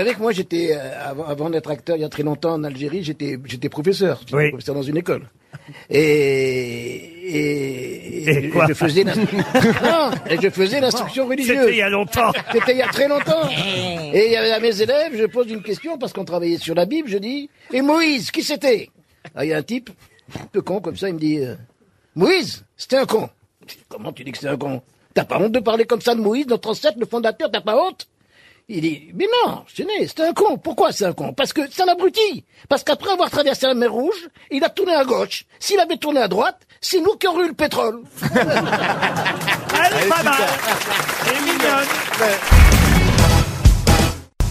savez que moi, j'étais, euh, avant, d'être acteur il y a très longtemps en Algérie, j'étais, j'étais professeur. J'étais Oui. professeur dans une école. Et, et, Et quoi je faisais Non, et je faisais l'instruction religieuse. C'était il y a longtemps. C'était il y a très longtemps. Et il y avait à mes élèves, je pose une question parce qu'on travaillait sur la Bible, je dis, et Moïse, qui c'était? Ah, il y a un type, un peu con comme ça, il me dit, euh, Moïse, c'était un con. Comment tu dis que c'est un con? T'as pas honte de parler comme ça de Moïse, notre ancêtre, le fondateur, t'as pas honte? Il dit, mais non, c'est un con. Pourquoi c'est un con? Parce que c'est un abruti. Parce qu'après avoir traversé la mer Rouge, il a tourné à gauche. S'il avait tourné à droite, c'est nous qui aurions eu le pétrole. Elle est pas mal. Elle est mignonne.